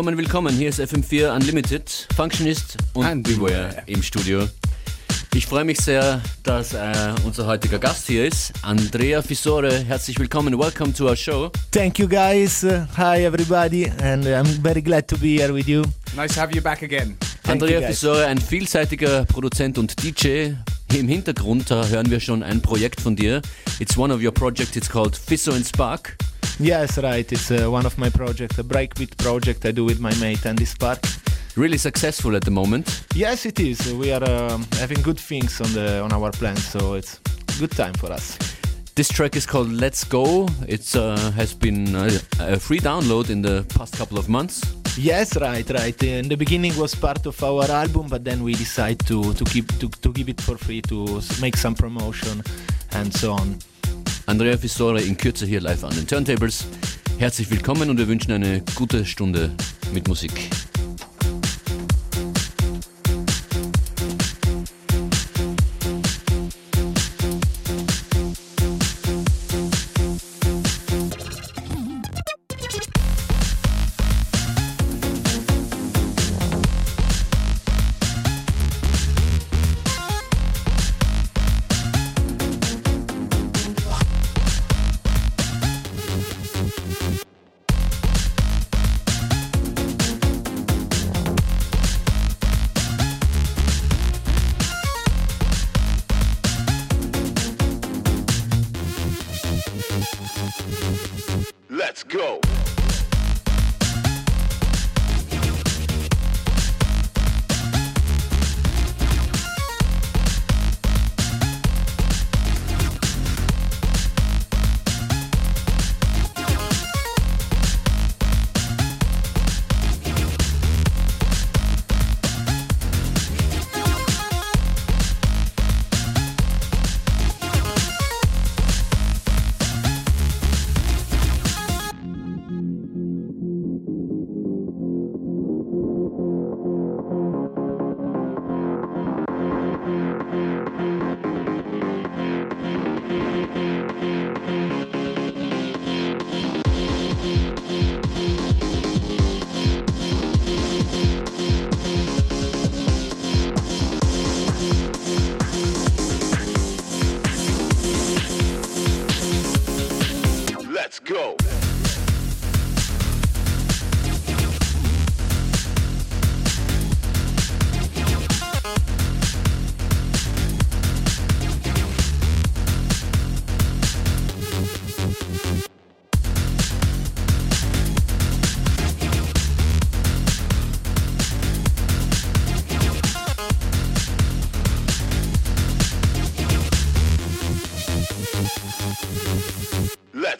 Willkommen, willkommen. Hier ist FM4 Unlimited, Functionist und And Beware im Studio. Ich freue mich sehr, dass äh, unser heutiger Gast hier ist, Andrea Fisore. Herzlich willkommen, welcome to our show. Thank you guys. Hi everybody, and I'm very glad to be here with you. Nice to have you back again. Thank Andrea. Fisore, ein vielseitiger Produzent und DJ. Im Hintergrund da hören wir schon ein Projekt von dir. It's one of your projects, it's called Fisso and Spark. Yes, right. It's uh, one of my projects, a breakbeat project I do with my mate Andy Spark. Really successful at the moment. Yes, it is. We are um, having good things on the on our plans, so it's good time for us. This track is called Let's Go. It uh, has been uh, a free download in the past couple of months. Yes, right, right. In the beginning was part of our album, but then we decided to to keep to, to give it for free to make some promotion and so on. Andrea Fisore in Kürze hier live an den Turntables. Herzlich willkommen und wir wünschen eine gute Stunde mit Musik. Go.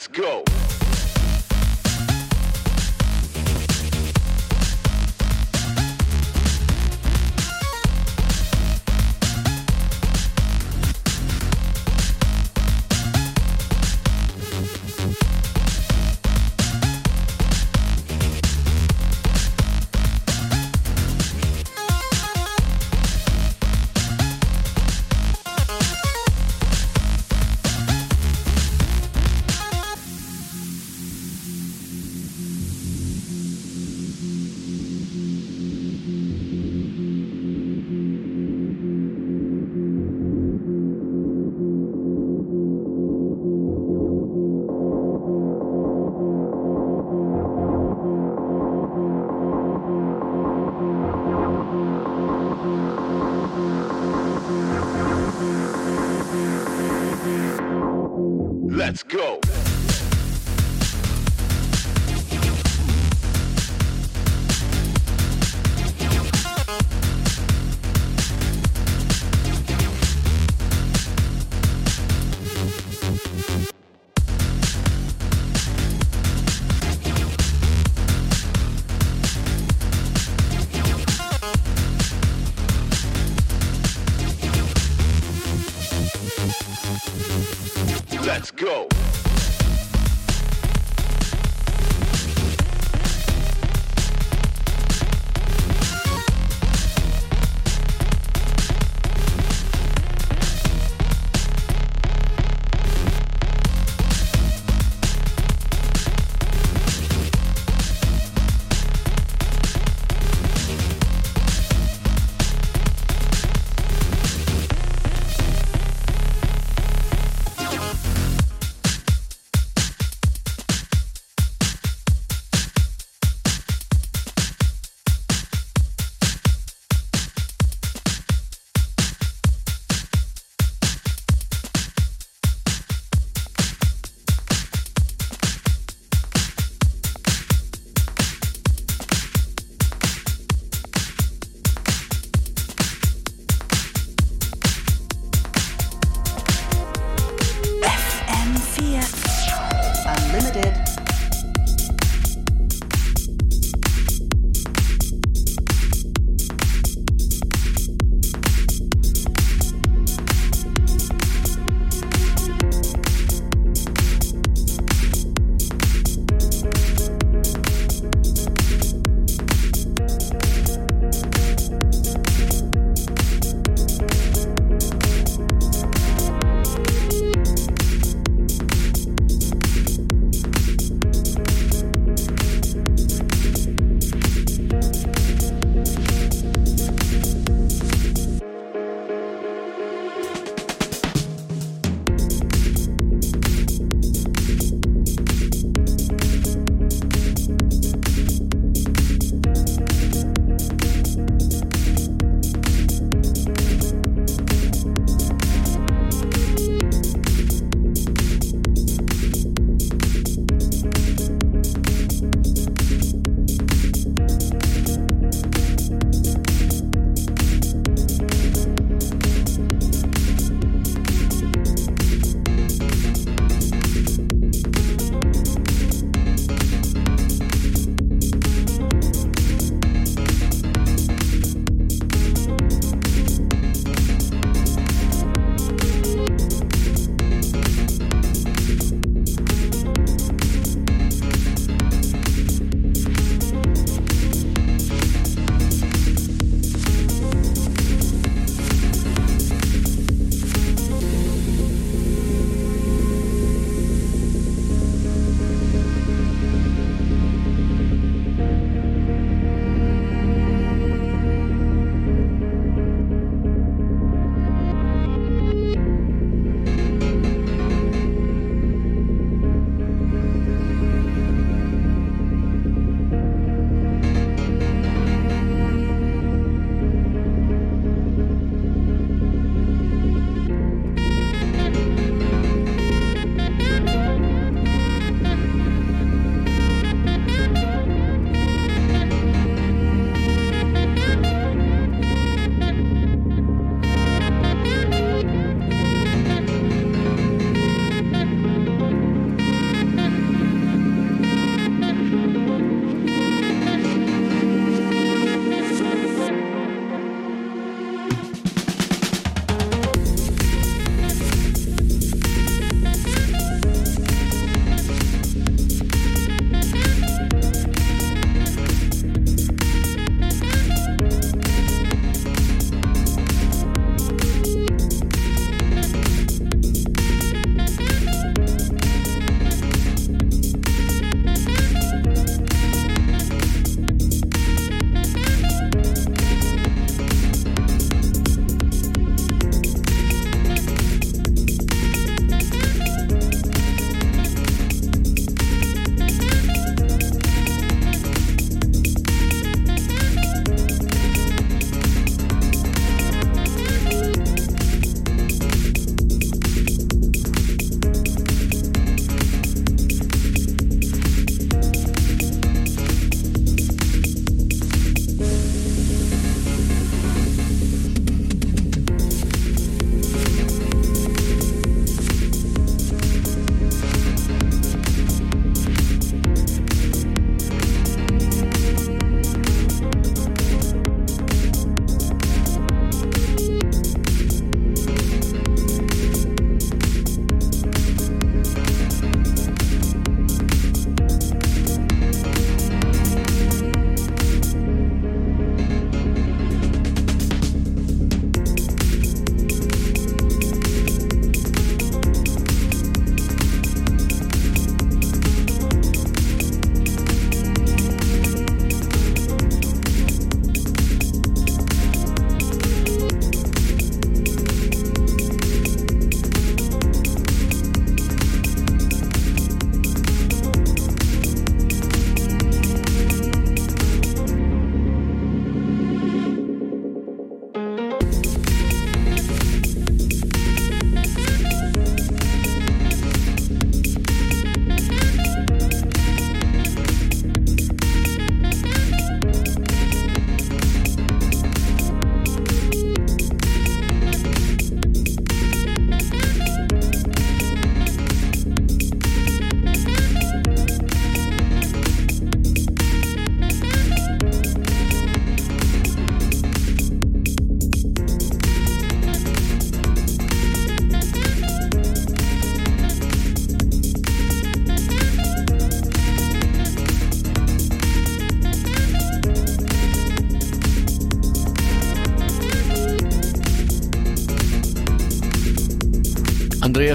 Let's go.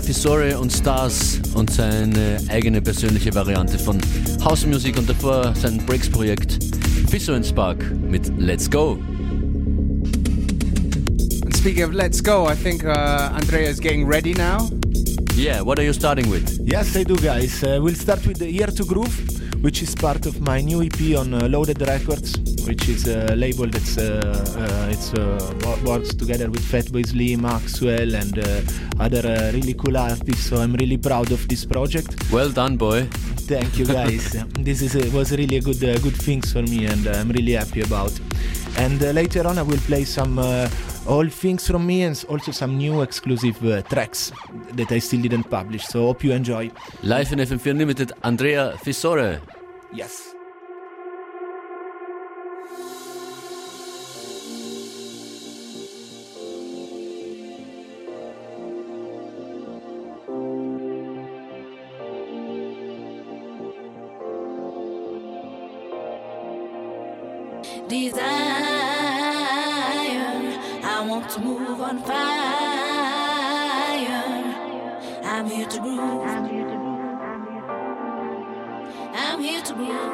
Fisore und Stars und seine eigene persönliche Variante von House Music und davor sein Breaks-Projekt Fisso and Spark mit Let's Go. And speaking of Let's Go, I think uh, Andrea is getting ready now. Yeah, what are you starting with? Yes, I do, guys. Uh, we'll start with the Year to Groove, which is part of my new EP on uh, Loaded Records, which is a label that's uh, uh, it's uh, works together with Fatboy Slim, Maxwell, and other really cool artists. So I'm really proud of this project. Well done, boy. Thank you, guys. this is a, was really a good uh, good things for me, and I'm really happy about. And later on, I will play some old things from me and also some new exclusive uh, tracks that I still didn't publish. So hope you enjoy. Live in FM4 Unlimited, Andrea Fissore. Yes. To move on fire. I'm here to groove. I'm here to groove.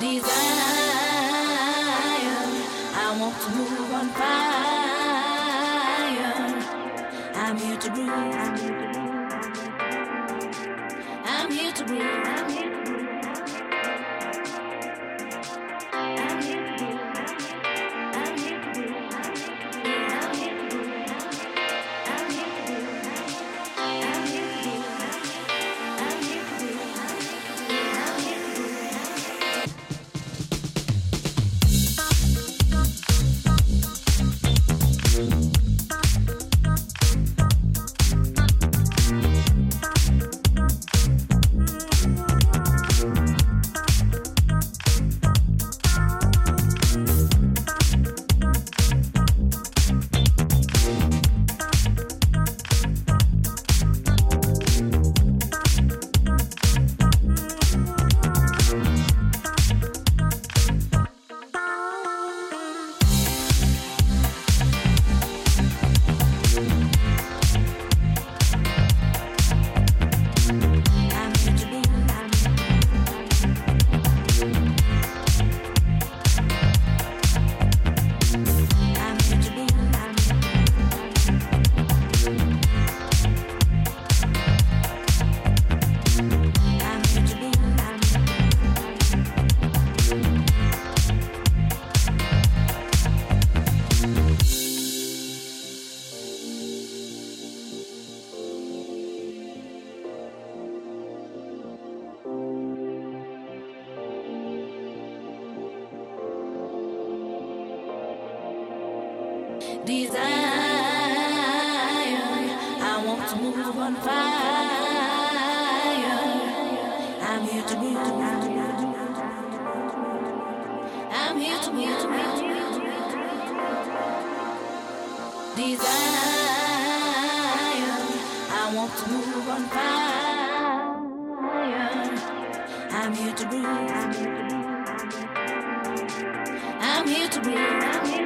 Desire. I want to move on fire. I'm here to groove. I'm here to groove. I'm I'm here to groove. I'm here to groove.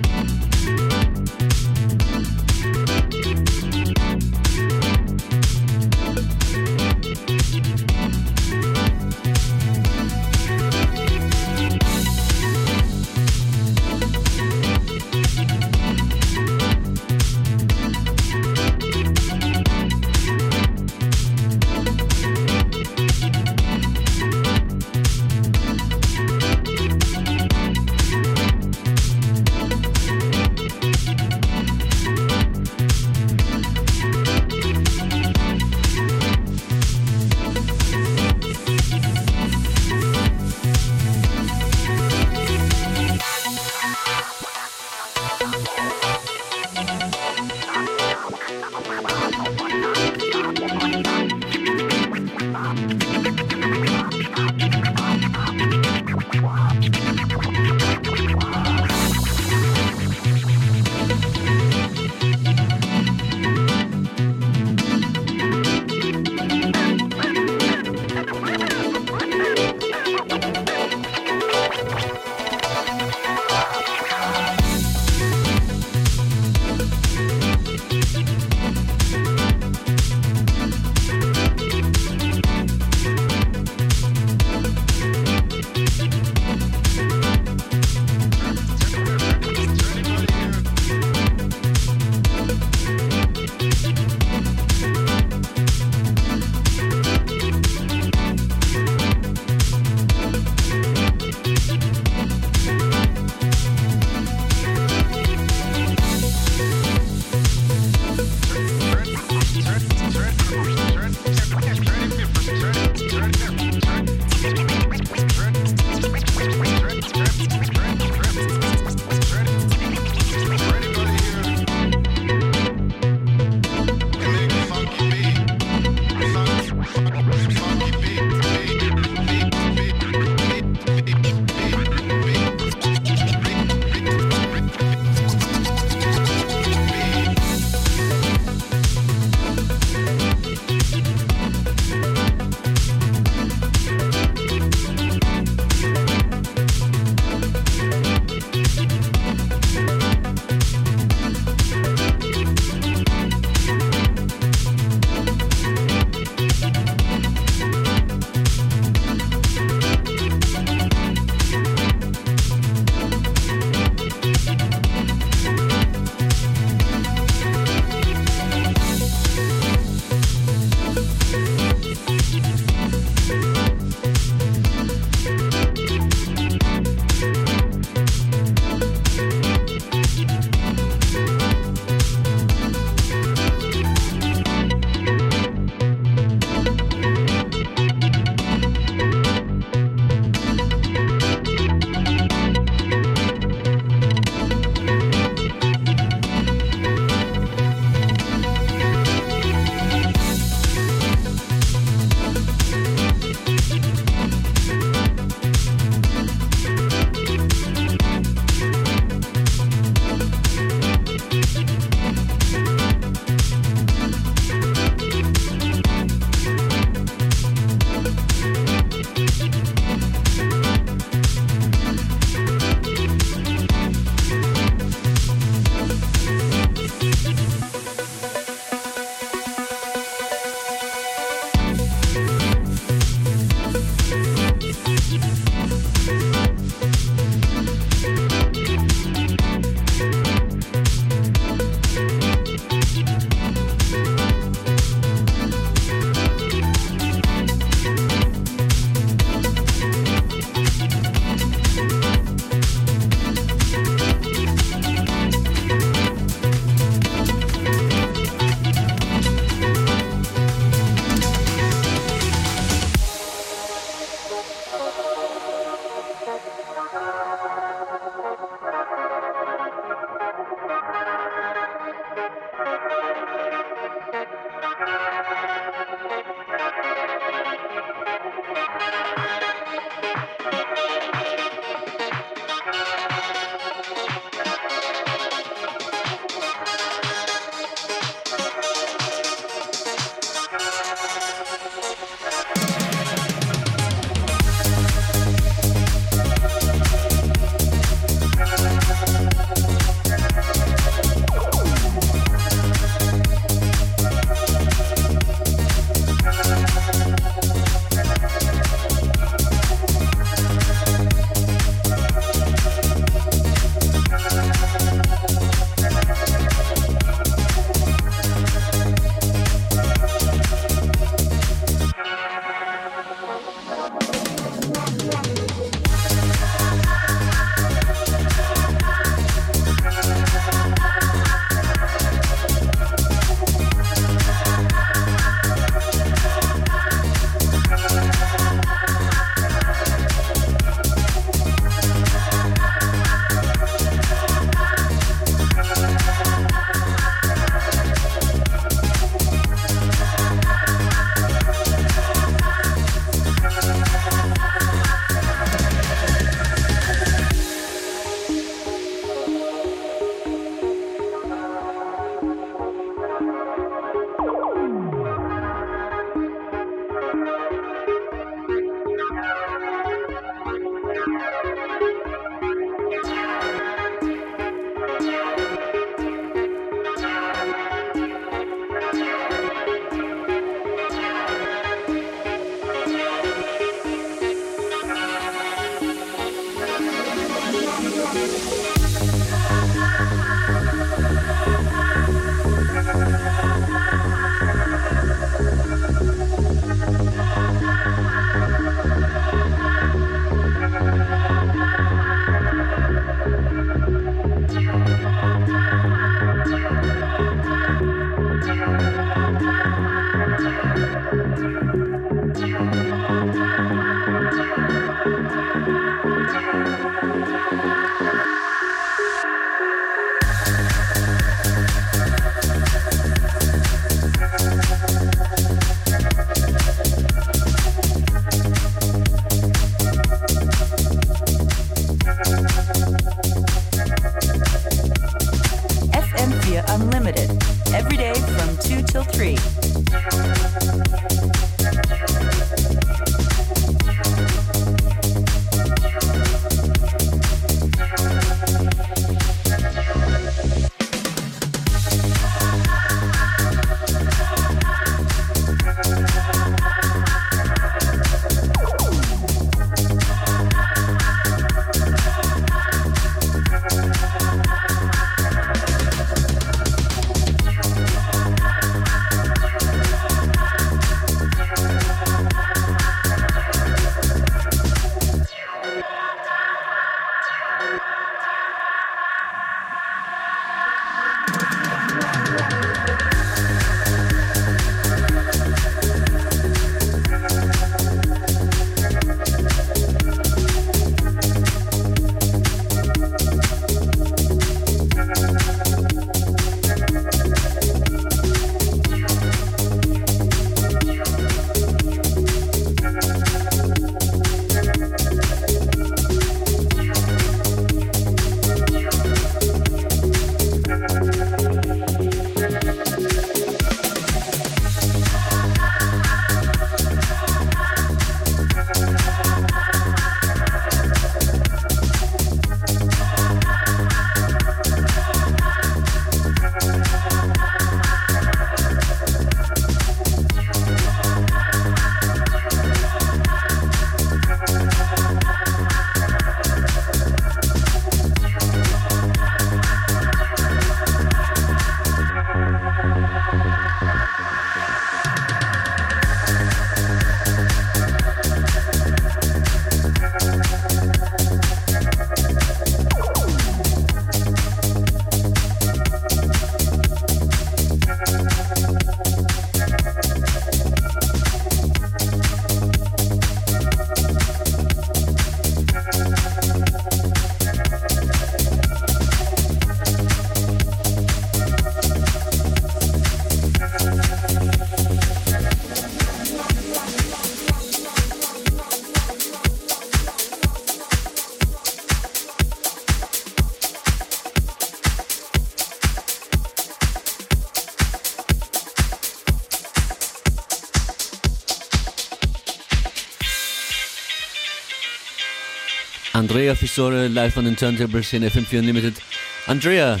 Andrea Fissore live on the turntables in FM4 Unlimited. Andrea,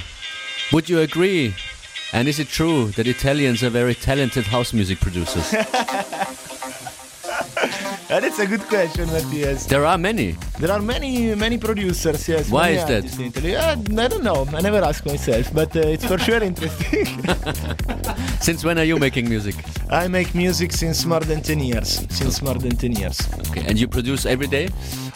would you agree? And is it true that Italians are very talented house music producers? That's a good question, Matthias. there are many. There are many, many producers. Yes. Why is that? in Italy. Uh, I don't know. I never ask myself, but uh, it's for sure interesting. Since when are you making music? I make music since more than 10 years. Since more than 10 years. Okay, and you produce every day?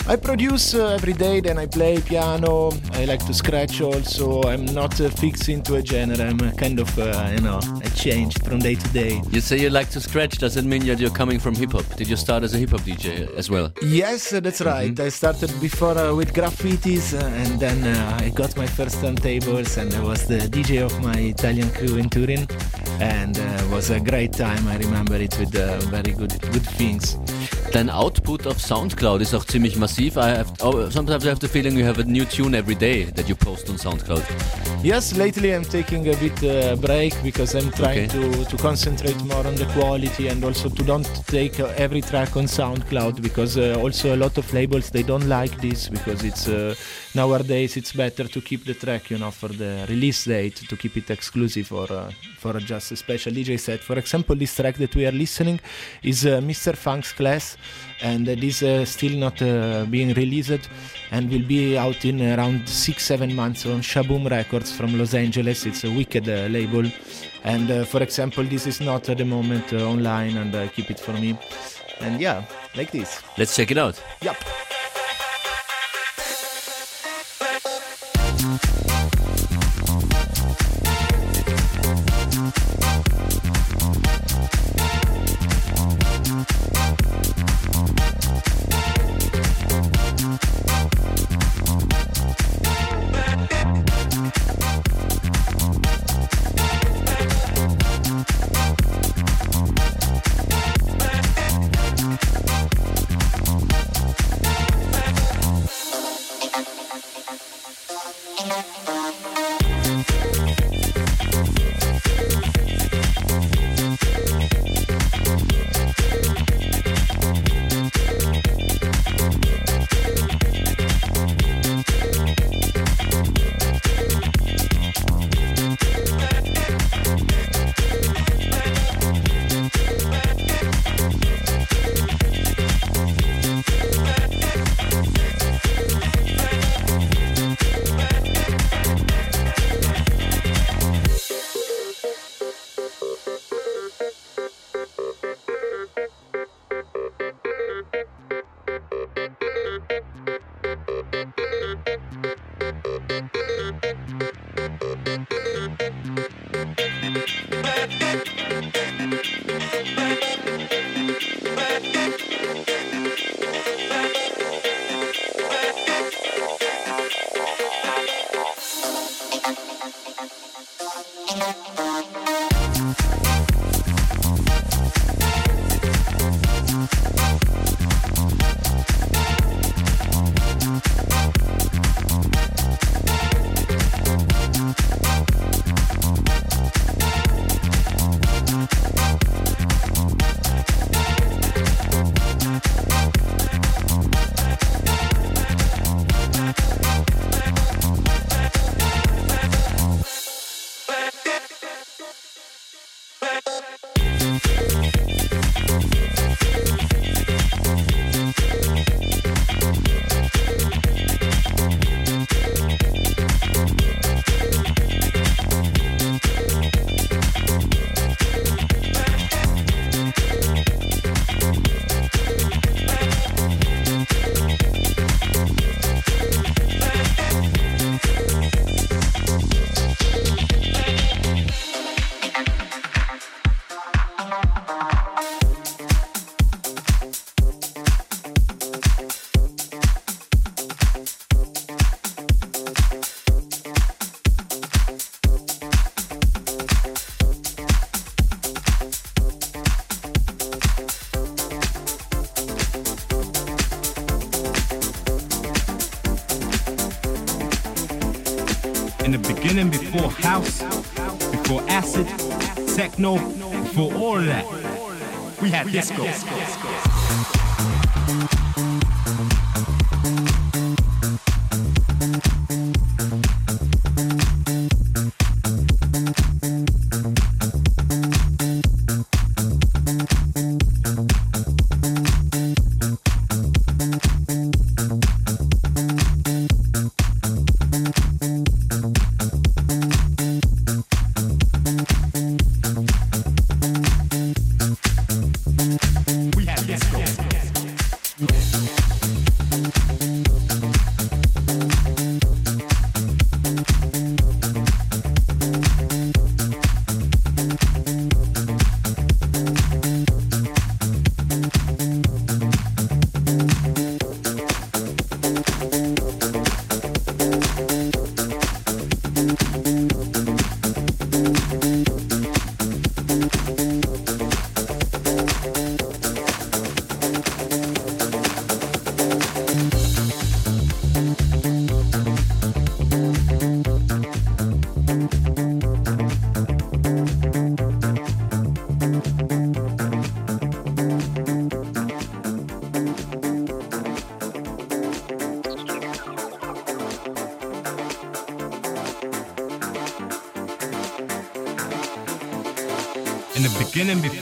I produce uh, every day, then I play piano. I like to scratch also. I'm not uh, fixed into a genre. I'm a kind of, uh, you know, I change from day to day. You say you like to scratch. Does it mean that you're coming from hip hop? Did you start as a hip hop DJ as well? Yes, uh, that's right. I started before uh, with graffitis, uh, and then uh, I got my first turntables, and I was the DJ of my Italian crew in Turin, and uh, it was a great time. I remember it with uh, very good good things. Dein Output auf SoundCloud ist auch ziemlich massiv. I have, oh, sometimes I have the feeling you have a new tune every day that you post on SoundCloud. Yes, lately I'm taking a bit uh, break because I'm trying Okay. to, to concentrate more on the quality and also to don't take uh, every track on SoundCloud because uh, also a lot of labels they don't like this because it's uh, nowadays it's better to keep the track you know for the release date to keep it exclusive or uh, for just a special DJ set. For example, this track that we are listening is uh, Mr. Funk's Class and uh, this uh, still not uh, being released and will be out in around six seven months on Shaboom Records from Los Angeles. It's a wicked uh, label, and uh, for example, this is not at the moment uh, online, and I keep it for me. And yeah, like this. Let's check it out. Yep.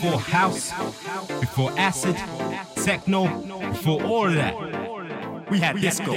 Before house, before acid, techno, before all of that, we had disco.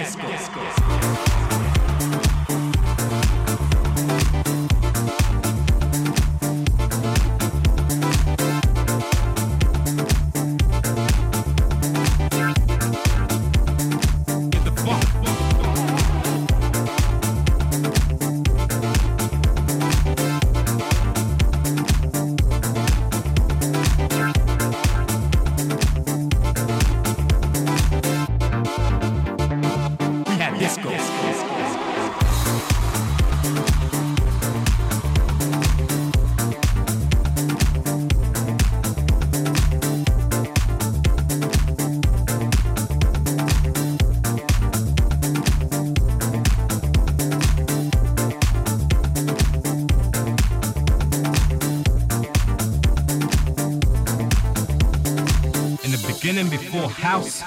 Before house,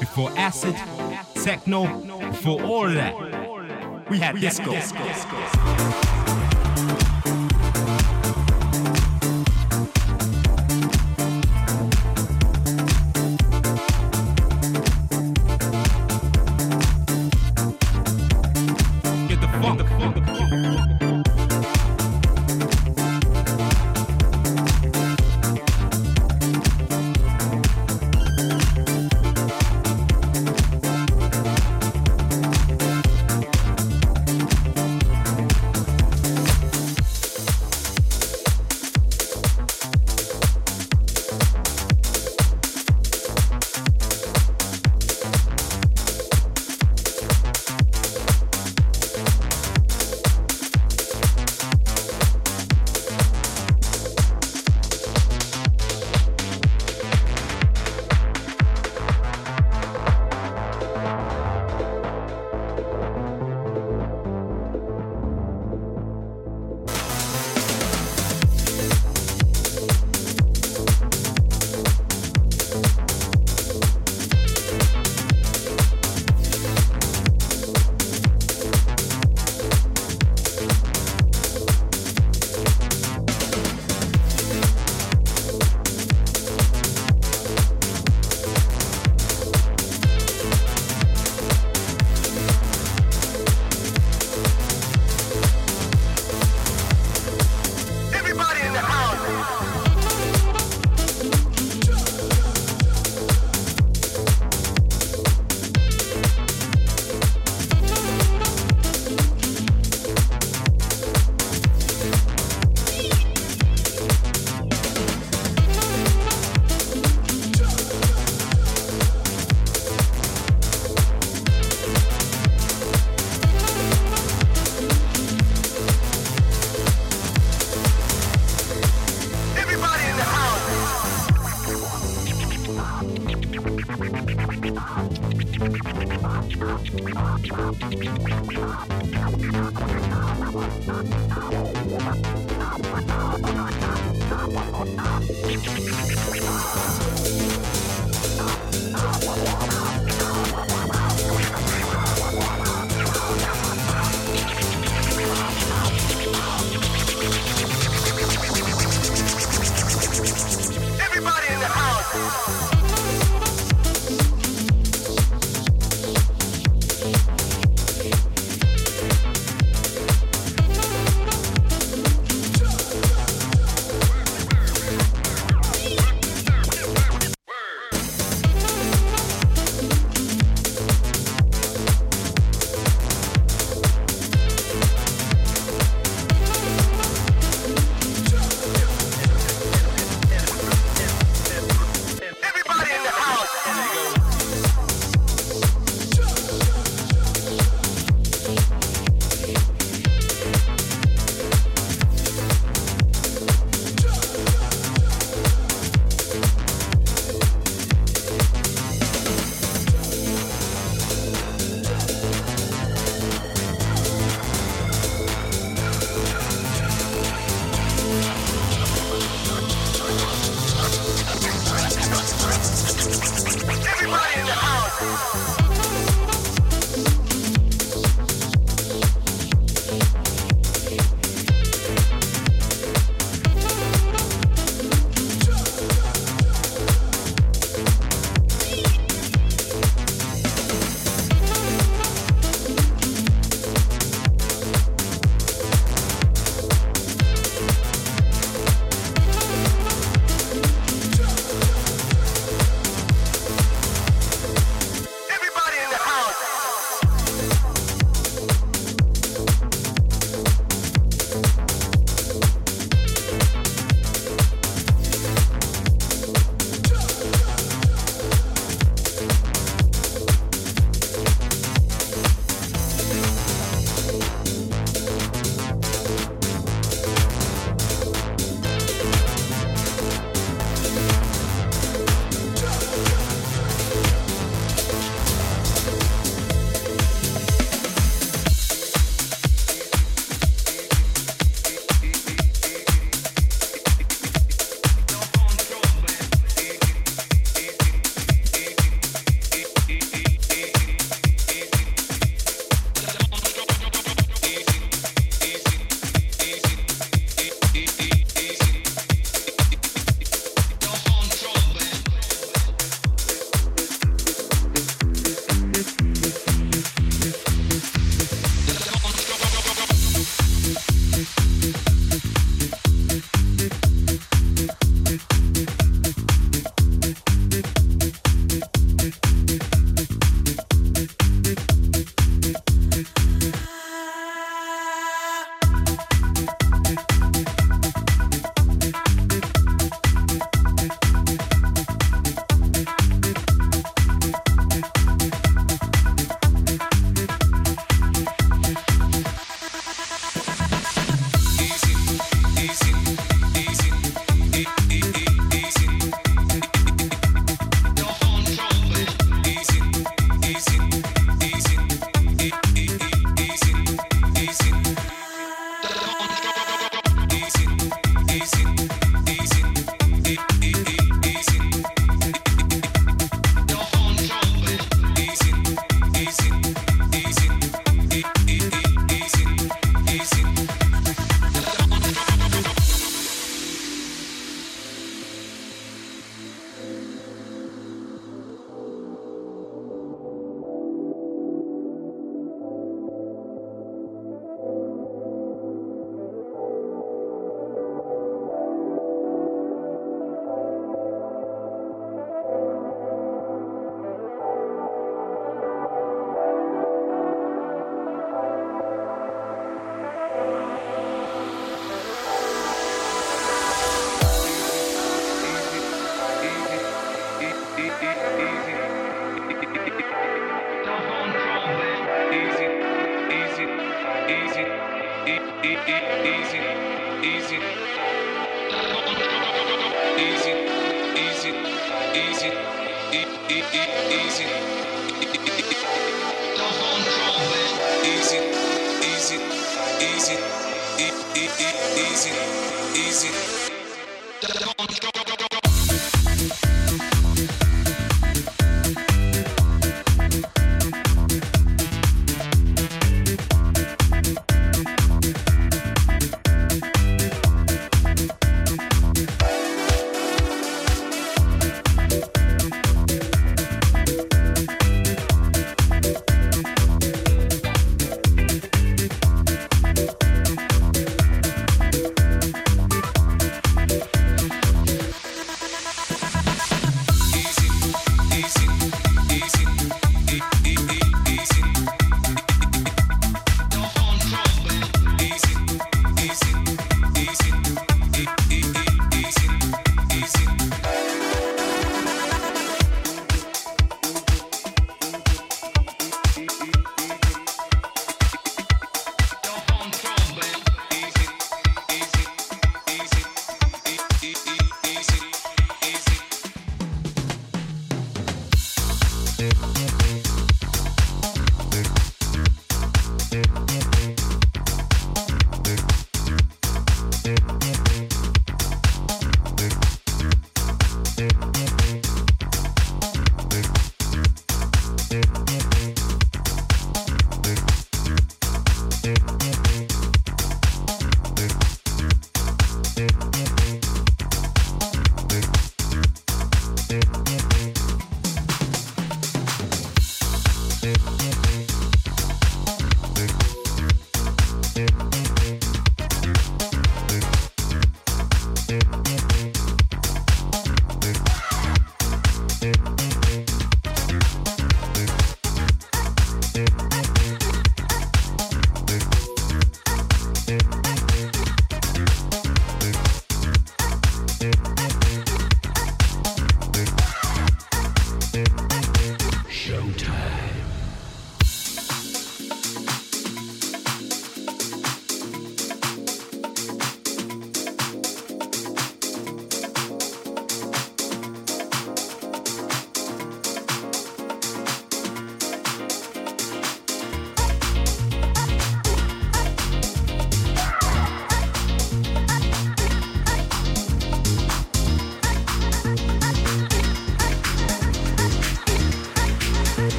before acid, techno, before all of that, we had disco.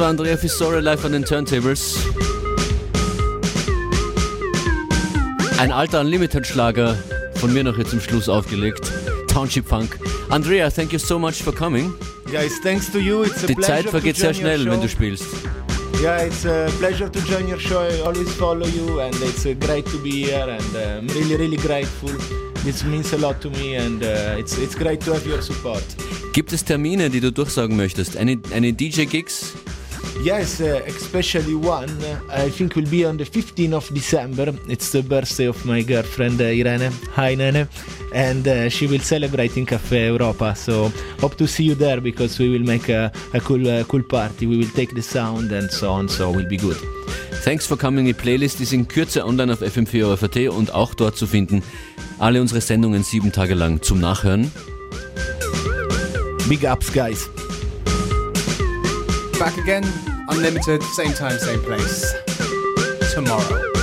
War Andrea Fissore live an den Turntables. Ein alter Unlimited-Schlager von mir noch hier zum Schluss aufgelegt. Township Funk. Andrea, thank you so much for coming. Guys, thanks to you. It's a Die pleasure Zeit vergeht sehr schnell, wenn du spielst. Yeah, it's a pleasure to join your show. I always follow you, and it's uh, great to be here. And uh, I'm really, really grateful. This means a lot to me, and uh, it's it's great to have your support. Gibt es Termine, die du durchsagen möchtest? Eine, eine DJ-Gigs? Yes, uh, especially one. uh, I think will be on the 15th of December. It's the birthday of my girlfriend uh, Irene. Hi, Nene. And uh, she will celebrate in Cafe Europa. So hope to see you there because we will make a, a cool, uh, cool party. We will take the sound and so on. So will be good. Thanks for coming. Die Playlist ist in Kürze online auf fm4 und auch dort zu finden. Alle unsere Sendungen sieben Tage lang zum Nachhören. Big ups, guys. Back again, unlimited, same time, same place. Tomorrow.